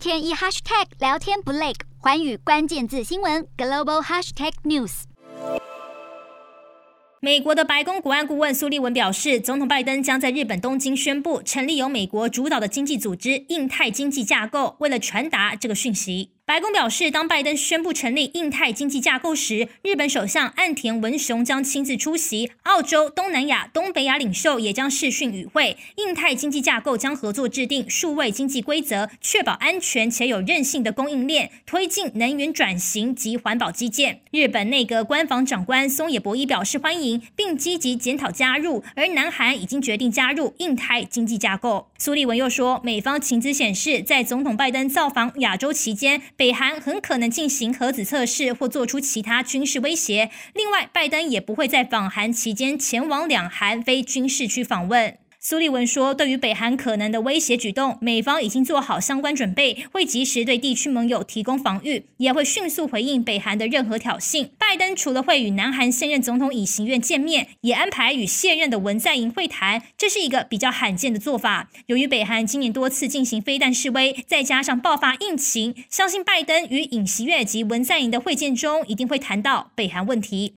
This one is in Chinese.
天一 hashtag 聊天不累，环宇关键字新闻 global hashtag news。美国的白宫国安顾问苏利文表示，总统拜登将在日本东京宣布成立由美国主导的经济组织——印太经济架构，为了传达这个讯息。白宫表示，当拜登宣布成立印太经济架构时，日本首相岸田文雄将亲自出席，澳洲、东南亚、东北亚领袖也将视讯与会。印太经济架构将合作制定数位经济规则，确保安全且有韧性的供应链，推进能源转型及环保基建。日本内阁官房长官松野博一表示欢迎，并积极检讨加入，而南韩已经决定加入印太经济架构。苏利文又说，美方情资显示，在总统拜登造访亚洲期间，北韩很可能进行核子测试或做出其他军事威胁。另外，拜登也不会在访韩期间前往两韩非军事区访问。苏利文说：“对于北韩可能的威胁举动，美方已经做好相关准备，会及时对地区盟友提供防御，也会迅速回应北韩的任何挑衅。拜登除了会与南韩现任总统尹锡悦见面，也安排与现任的文在寅会谈，这是一个比较罕见的做法。由于北韩今年多次进行飞弹示威，再加上爆发疫情，相信拜登与尹锡悦及文在寅的会见中一定会谈到北韩问题。”